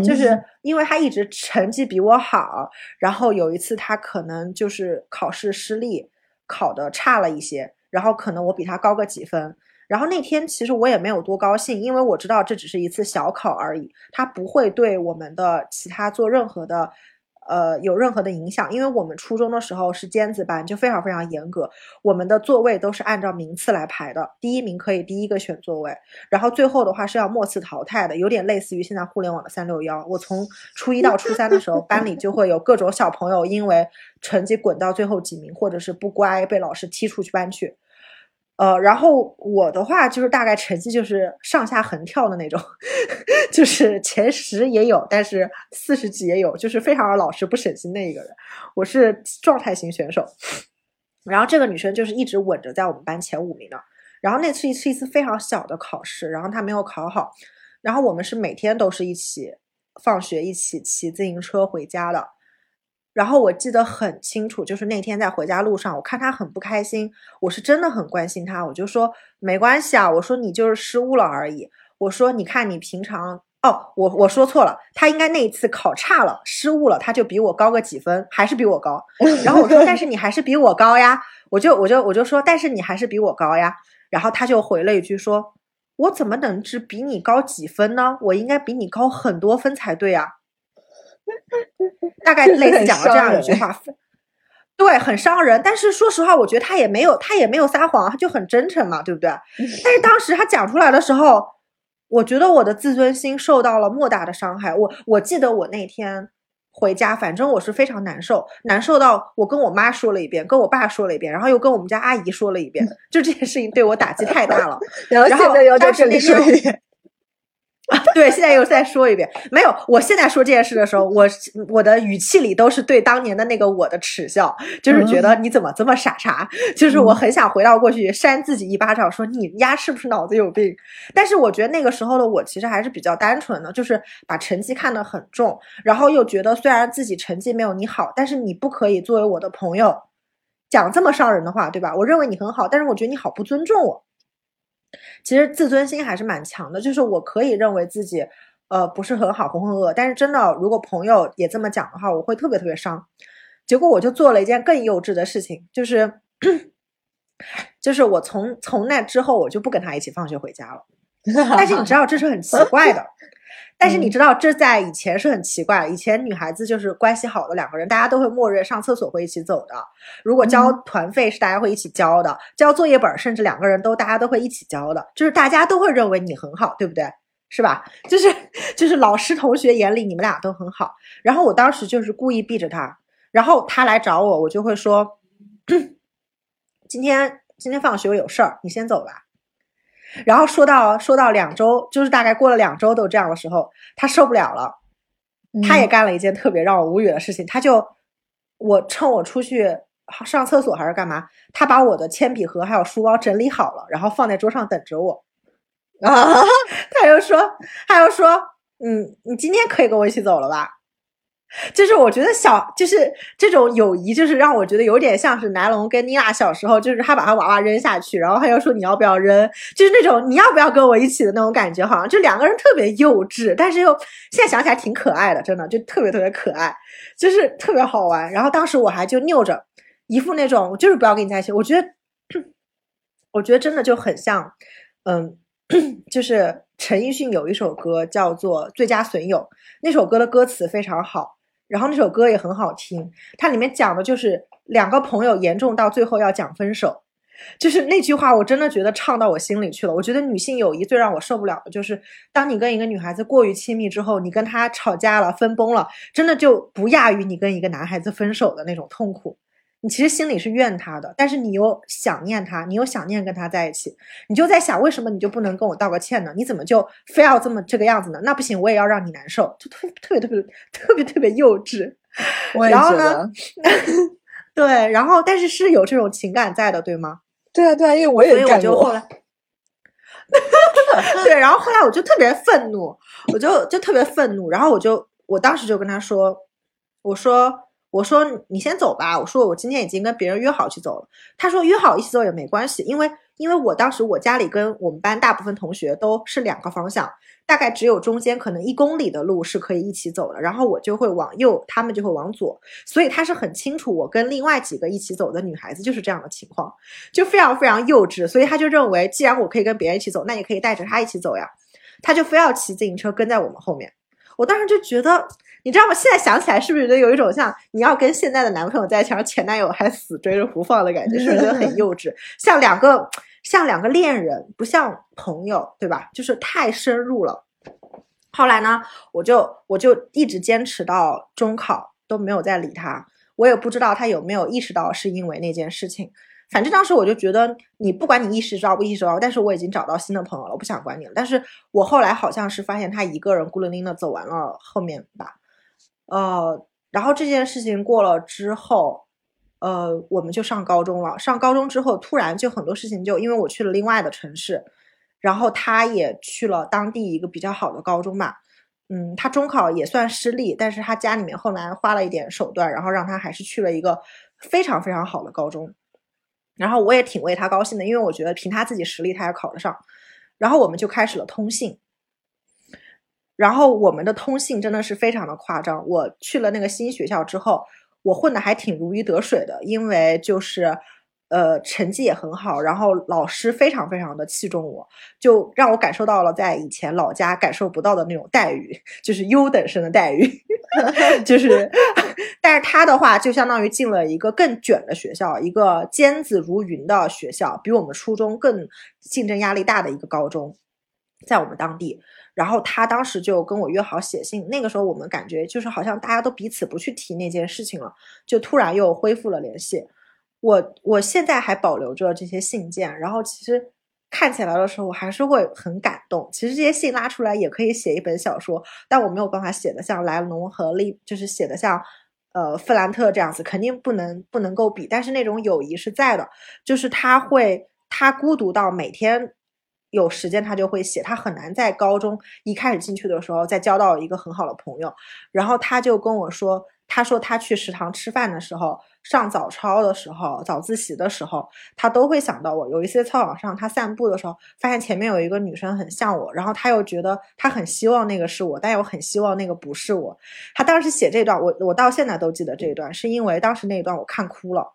就是因为他一直成绩比我好，然后有一次他可能就是考试失利，考的差了一些，然后可能我比他高个几分，然后那天其实我也没有多高兴，因为我知道这只是一次小考而已，他不会对我们的其他做任何的。呃，有任何的影响？因为我们初中的时候是尖子班，就非常非常严格。我们的座位都是按照名次来排的，第一名可以第一个选座位，然后最后的话是要末次淘汰的，有点类似于现在互联网的三六幺。我从初一到初三的时候，班里就会有各种小朋友因为成绩滚到最后几名，或者是不乖被老师踢出去班去。呃，然后我的话就是大概成绩就是上下横跳的那种，就是前十也有，但是四十几也有，就是非常老实不省心的一个人。我是状态型选手，然后这个女生就是一直稳着在我们班前五名的。然后那次是一次非常小的考试，然后她没有考好，然后我们是每天都是一起放学一起骑自行车回家的。然后我记得很清楚，就是那天在回家路上，我看他很不开心，我是真的很关心他，我就说没关系啊，我说你就是失误了而已，我说你看你平常哦，我我说错了，他应该那一次考差了，失误了，他就比我高个几分，还是比我高。然后我说，但是你还是比我高呀，我就我就我就说，但是你还是比我高呀。然后他就回了一句说，我怎么能只比你高几分呢？我应该比你高很多分才对啊。大概类似讲了这样一句话，对，很伤人。但是说实话，我觉得他也没有他也没有撒谎，他就很真诚嘛，对不对？但是当时他讲出来的时候。我觉得我的自尊心受到了莫大的伤害。我我记得我那天回家，反正我是非常难受，难受到我跟我妈说了一遍，跟我爸说了一遍，然后又跟我们家阿姨说了一遍，就这件事情对我打击太大了。然后现在要在这里说一遍。啊，对，现在又再说一遍，没有。我现在说这件事的时候，我我的语气里都是对当年的那个我的耻笑，就是觉得你怎么这么傻叉，就是我很想回到过去扇自己一巴掌，说你丫是不是脑子有病？但是我觉得那个时候的我其实还是比较单纯的，就是把成绩看得很重，然后又觉得虽然自己成绩没有你好，但是你不可以作为我的朋友讲这么伤人的话，对吧？我认为你很好，但是我觉得你好不尊重我。其实自尊心还是蛮强的，就是我可以认为自己，呃，不是很好，浑浑噩噩。但是真的，如果朋友也这么讲的话，我会特别特别伤。结果我就做了一件更幼稚的事情，就是，就是我从从那之后，我就不跟他一起放学回家了。但是你知道，这是很奇怪的。但是你知道，这在以前是很奇怪。以前女孩子就是关系好的两个人，大家都会默认上厕所会一起走的。如果交团费是大家会一起交的，交作业本甚至两个人都大家都会一起交的，就是大家都会认为你很好，对不对？是吧？就是就是老师同学眼里你们俩都很好。然后我当时就是故意避着他，然后他来找我，我就会说，今天今天放学我有事儿，你先走吧。然后说到说到两周，就是大概过了两周都这样的时候，他受不了了，他也干了一件特别让我无语的事情，他就我趁我出去上厕所还是干嘛，他把我的铅笔盒还有书包整理好了，然后放在桌上等着我，啊，他又说他又说，嗯，你今天可以跟我一起走了吧？就是我觉得小就是这种友谊，就是让我觉得有点像是南龙跟妮娜小时候，就是他把他娃娃扔下去，然后他又说你要不要扔，就是那种你要不要跟我一起的那种感觉，好像就两个人特别幼稚，但是又现在想起来挺可爱的，真的就特别特别可爱，就是特别好玩。然后当时我还就拗着一副那种，就是不要跟你在一起。我觉得，我觉得真的就很像，嗯，就是陈奕迅有一首歌叫做《最佳损友》，那首歌的歌词非常好。然后那首歌也很好听，它里面讲的就是两个朋友严重到最后要讲分手，就是那句话，我真的觉得唱到我心里去了。我觉得女性友谊最让我受不了的就是，当你跟一个女孩子过于亲密之后，你跟她吵架了、分崩了，真的就不亚于你跟一个男孩子分手的那种痛苦。你其实心里是怨他的，但是你又想念他，你又想念跟他在一起，你就在想，为什么你就不能跟我道个歉呢？你怎么就非要这么这个样子呢？那不行，我也要让你难受，就特特别特别特别特别幼稚。然后呢？对，然后但是是有这种情感在的，对吗？对啊，对啊，因为我也感觉后来，对，然后后来我就特别愤怒，我就就特别愤怒，然后我就我当时就跟他说，我说。我说你先走吧。我说我今天已经跟别人约好去走了。他说约好一起走也没关系，因为因为我当时我家里跟我们班大部分同学都是两个方向，大概只有中间可能一公里的路是可以一起走的。然后我就会往右，他们就会往左，所以他是很清楚我跟另外几个一起走的女孩子就是这样的情况，就非常非常幼稚。所以他就认为既然我可以跟别人一起走，那也可以带着他一起走呀。他就非要骑自行车跟在我们后面。我当时就觉得。你知道吗？现在想起来，是不是觉得有一种像你要跟现在的男朋友在一起，然后前男友还死追着不放的感觉？是不是觉得很幼稚？像两个像两个恋人，不像朋友，对吧？就是太深入了。后来呢，我就我就一直坚持到中考都没有再理他。我也不知道他有没有意识到是因为那件事情。反正当时我就觉得，你不管你意识到不意识到，但是我已经找到新的朋友了，我不想管你了。但是我后来好像是发现他一个人孤零零的走完了后面吧。呃，然后这件事情过了之后，呃，我们就上高中了。上高中之后，突然就很多事情就因为我去了另外的城市，然后他也去了当地一个比较好的高中吧。嗯，他中考也算失利，但是他家里面后来花了一点手段，然后让他还是去了一个非常非常好的高中。然后我也挺为他高兴的，因为我觉得凭他自己实力，他也考得上。然后我们就开始了通信。然后我们的通信真的是非常的夸张。我去了那个新学校之后，我混的还挺如鱼得水的，因为就是。呃，成绩也很好，然后老师非常非常的器重我，就让我感受到了在以前老家感受不到的那种待遇，就是优等生的待遇，就是，但是他的话就相当于进了一个更卷的学校，一个尖子如云的学校，比我们初中更竞争压力大的一个高中，在我们当地，然后他当时就跟我约好写信，那个时候我们感觉就是好像大家都彼此不去提那件事情了，就突然又恢复了联系。我我现在还保留着这些信件，然后其实看起来的时候，我还是会很感动。其实这些信拉出来也可以写一本小说，但我没有办法写的像莱农和利，就是写的像呃弗兰特这样子，肯定不能不能够比。但是那种友谊是在的，就是他会他孤独到每天有时间他就会写，他很难在高中一开始进去的时候再交到一个很好的朋友。然后他就跟我说，他说他去食堂吃饭的时候。上早操的时候，早自习的时候，他都会想到我。有一些操场上，他散步的时候，发现前面有一个女生很像我，然后他又觉得他很希望那个是我，但又很希望那个不是我。他当时写这段，我我到现在都记得这一段，是因为当时那一段我看哭了。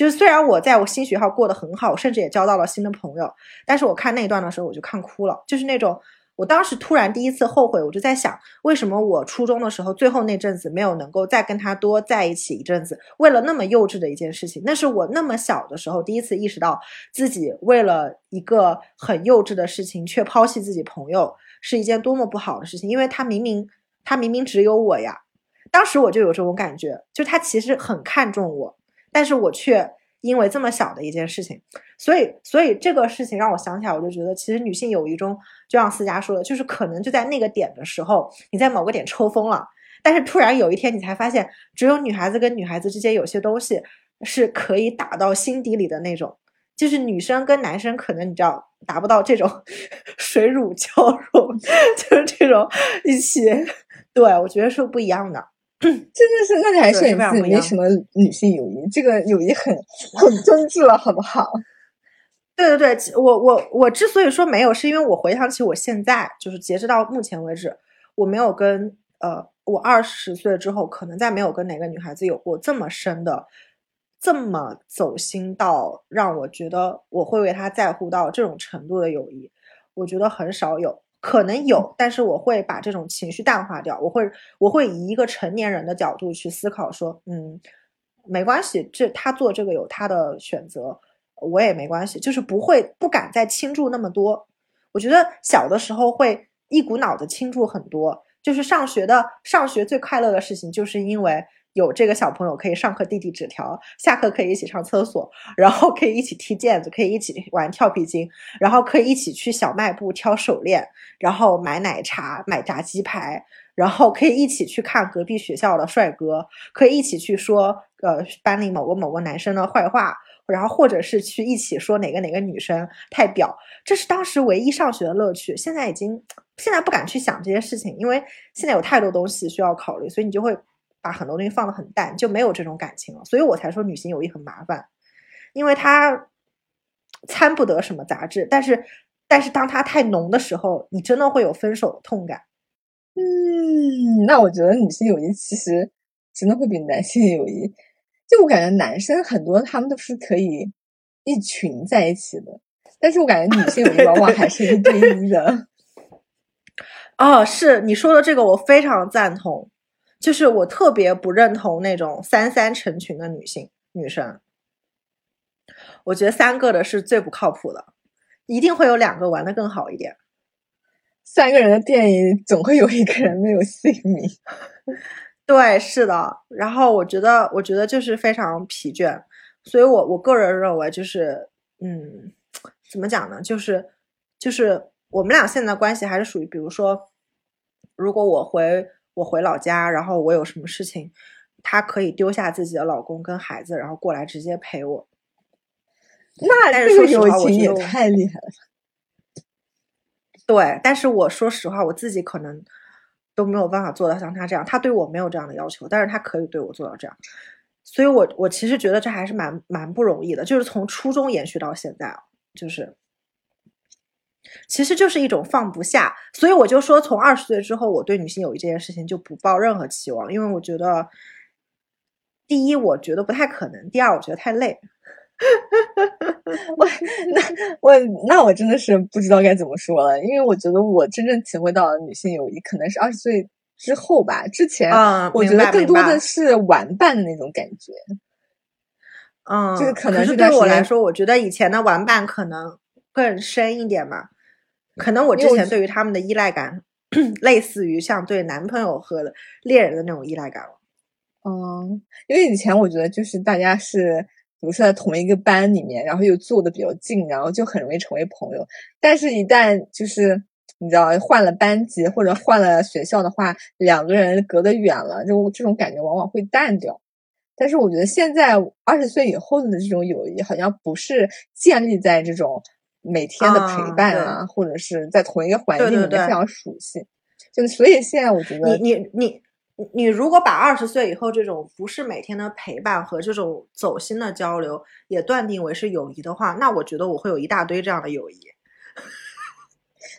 就是虽然我在我新学校过得很好，甚至也交到了新的朋友，但是我看那一段的时候，我就看哭了，就是那种。我当时突然第一次后悔，我就在想，为什么我初中的时候最后那阵子没有能够再跟他多在一起一阵子？为了那么幼稚的一件事情，那是我那么小的时候第一次意识到自己为了一个很幼稚的事情却抛弃自己朋友是一件多么不好的事情。因为他明明他明明只有我呀，当时我就有这种感觉，就他其实很看重我，但是我却。因为这么小的一件事情，所以所以这个事情让我想起来，我就觉得其实女性友谊中，就像思佳说的，就是可能就在那个点的时候，你在某个点抽风了，但是突然有一天你才发现，只有女孩子跟女孩子之间有些东西是可以打到心底里的那种，就是女生跟男生可能你知道达不到这种 水乳交融，就是这种一起，对我觉得是不一样的。真的是，那你自己没什么女性友谊，这个友谊很很真挚了，好不好？对 对对，我我我之所以说没有，是因为我回想起我现在，就是截止到目前为止，我没有跟呃，我二十岁之后，可能再没有跟哪个女孩子有过这么深的、这么走心到让我觉得我会为她在乎到这种程度的友谊，我觉得很少有。可能有，但是我会把这种情绪淡化掉。我会，我会以一个成年人的角度去思考，说，嗯，没关系，这他做这个有他的选择，我也没关系，就是不会不敢再倾注那么多。我觉得小的时候会一股脑的倾注很多，就是上学的上学最快乐的事情，就是因为。有这个小朋友可以上课递递纸条，下课可以一起上厕所，然后可以一起踢毽子，可以一起玩跳皮筋，然后可以一起去小卖部挑手链，然后买奶茶、买炸鸡排，然后可以一起去看隔壁学校的帅哥，可以一起去说呃班里某个某个男生的坏话，然后或者是去一起说哪个哪个女生太婊，这是当时唯一上学的乐趣。现在已经现在不敢去想这些事情，因为现在有太多东西需要考虑，所以你就会。把很多东西放得很淡，就没有这种感情了，所以我才说女性友谊很麻烦，因为它参不得什么杂质，但是但是当它太浓的时候，你真的会有分手的痛感。嗯，那我觉得女性友谊其实真的会比男性友谊，就我感觉男生很多他们都是可以一群在一起的，但是我感觉女性友 谊往往还是一对一的。哦，是你说的这个，我非常赞同。就是我特别不认同那种三三成群的女性女生，我觉得三个的是最不靠谱的，一定会有两个玩的更好一点。三个人的电影总会有一个人没有姓名，对，是的。然后我觉得，我觉得就是非常疲倦，所以我我个人认为就是，嗯，怎么讲呢？就是就是我们俩现在关系还是属于，比如说，如果我回。我回老家，然后我有什么事情，她可以丢下自己的老公跟孩子，然后过来直接陪我。那但是说实话，我也太厉害了。对，但是我说实话，我自己可能都没有办法做到像他这样。他对我没有这样的要求，但是他可以对我做到这样。所以，我我其实觉得这还是蛮蛮不容易的，就是从初中延续到现在啊，就是其实就是一种放不下。所以我就说，从二十岁之后，我对女性友谊这件事情就不抱任何期望，因为我觉得，第一，我觉得不太可能；第二，我觉得太累。我那我那我真的是不知道该怎么说了，因为我觉得我真正体会到女性友谊可能是二十岁之后吧，之前我觉得更多的是玩伴的那种感觉。嗯，就是可能是对我来说，我觉得以前的玩伴可能更深一点吧。可能我之前对于他们的依赖感，类似于像对男朋友和恋人的那种依赖感了。嗯，因为以前我觉得就是大家是。比如说在同一个班里面，然后又坐的比较近，然后就很容易成为朋友。但是，一旦就是你知道换了班级或者换了学校的话，两个人隔得远了，就这种感觉往往会淡掉。但是，我觉得现在二十岁以后的这种友谊，好像不是建立在这种每天的陪伴啊，或者是在同一个环境里面非常熟悉。就所以现在我觉得你你你。你如果把二十岁以后这种不是每天的陪伴和这种走心的交流也断定为是友谊的话，那我觉得我会有一大堆这样的友谊。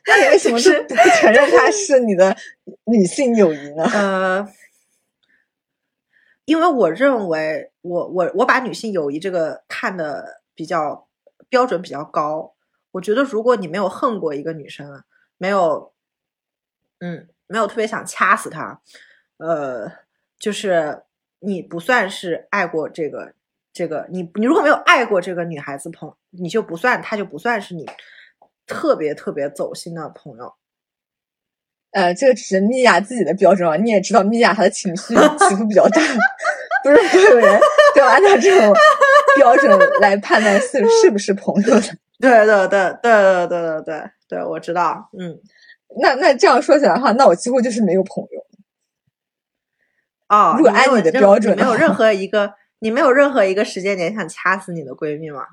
那你为什么是不承认它是你的女性友谊呢？呃，因为我认为我我我把女性友谊这个看的比较标准比较高。我觉得如果你没有恨过一个女生，没有，嗯，没有特别想掐死她。呃，就是你不算是爱过这个这个你你如果没有爱过这个女孩子朋，你就不算，她就不算是你特别特别走心的朋友。呃，这个只是米娅自己的标准啊，你也知道米娅她的情绪 起伏比较大，不是所有人都按照这种标准来判断是是不是朋友的。对对对对对对对对对，我知道。嗯，那那这样说起来的话，那我几乎就是没有朋友。哦，如果按你的标准，没有任何一个，你没有任何一个时间点想掐死你的闺蜜吗？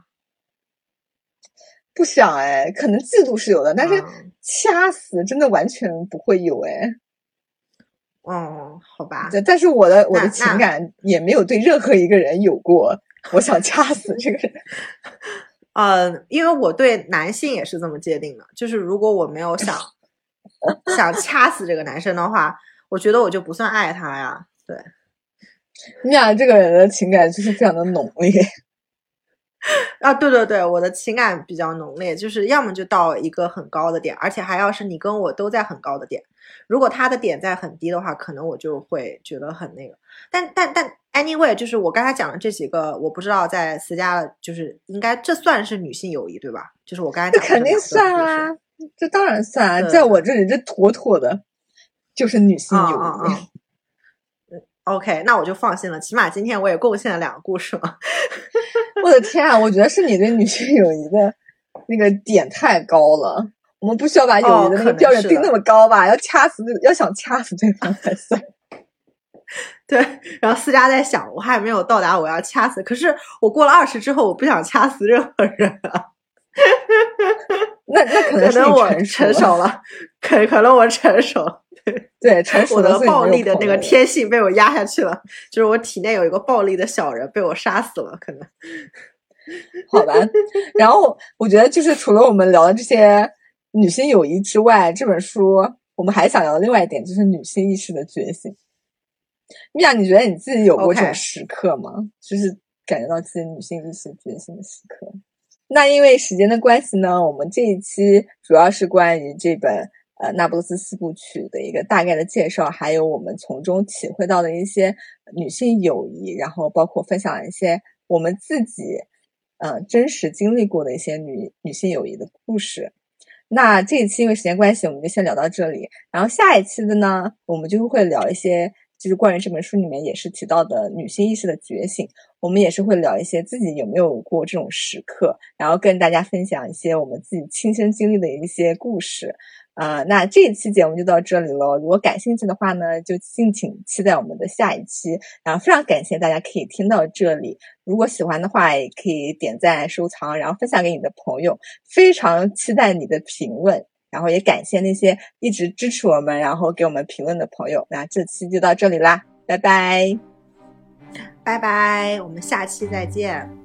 不想哎，可能嫉妒是有的，但是掐死真的完全不会有哎。哦，好吧。但是我的我的情感也没有对任何一个人有过，我想掐死这个人。呃，因为我对男性也是这么界定的，就是如果我没有想 想掐死这个男生的话，我觉得我就不算爱他呀。对，你俩这个人的情感就是非常的浓烈 啊！对对对，我的情感比较浓烈，就是要么就到一个很高的点，而且还要是你跟我都在很高的点。如果他的点在很低的话，可能我就会觉得很那个。但但但，anyway，就是我刚才讲的这几个，我不知道在私家的，就是应该这算是女性友谊对吧？就是我刚才讲的，肯定算啊，这当然算啊，在我这里这妥妥的就是女性友谊。OK，那我就放心了。起码今天我也贡献了两个故事嘛。我的天啊，我觉得是你对女性友谊的那个点太高了。我们不需要把友谊的那个标准定那么高吧？要掐死，要想掐死对方才算。对，然后思佳在想，我还没有到达我要掐死，可是我过了二十之后，我不想掐死任何人了。那那可能可能我成熟了，可可能我成熟。对，成熟的暴力的那个天性被我压下去了，就是我体内有一个暴力的小人被我杀死了，可能。好吧，然后我觉得就是除了我们聊的这些女性友谊之外，这本书我们还想聊的另外一点就是女性意识的觉醒。米娅，你觉得你自己有过这种时刻吗？就是感觉到自己女性意识觉醒的时刻？那因为时间的关系呢，我们这一期主要是关于这本。呃，那不勒斯四部曲的一个大概的介绍，还有我们从中体会到的一些女性友谊，然后包括分享一些我们自己呃真实经历过的一些女女性友谊的故事。那这一期因为时间关系，我们就先聊到这里。然后下一期的呢，我们就会聊一些就是关于这本书里面也是提到的女性意识的觉醒。我们也是会聊一些自己有没有过这种时刻，然后跟大家分享一些我们自己亲身经历的一些故事。啊，那这一期节目就到这里了。如果感兴趣的话呢，就敬请期待我们的下一期。然后非常感谢大家可以听到这里，如果喜欢的话，也可以点赞、收藏，然后分享给你的朋友。非常期待你的评论，然后也感谢那些一直支持我们，然后给我们评论的朋友。那这期就到这里啦，拜拜，拜拜，我们下期再见。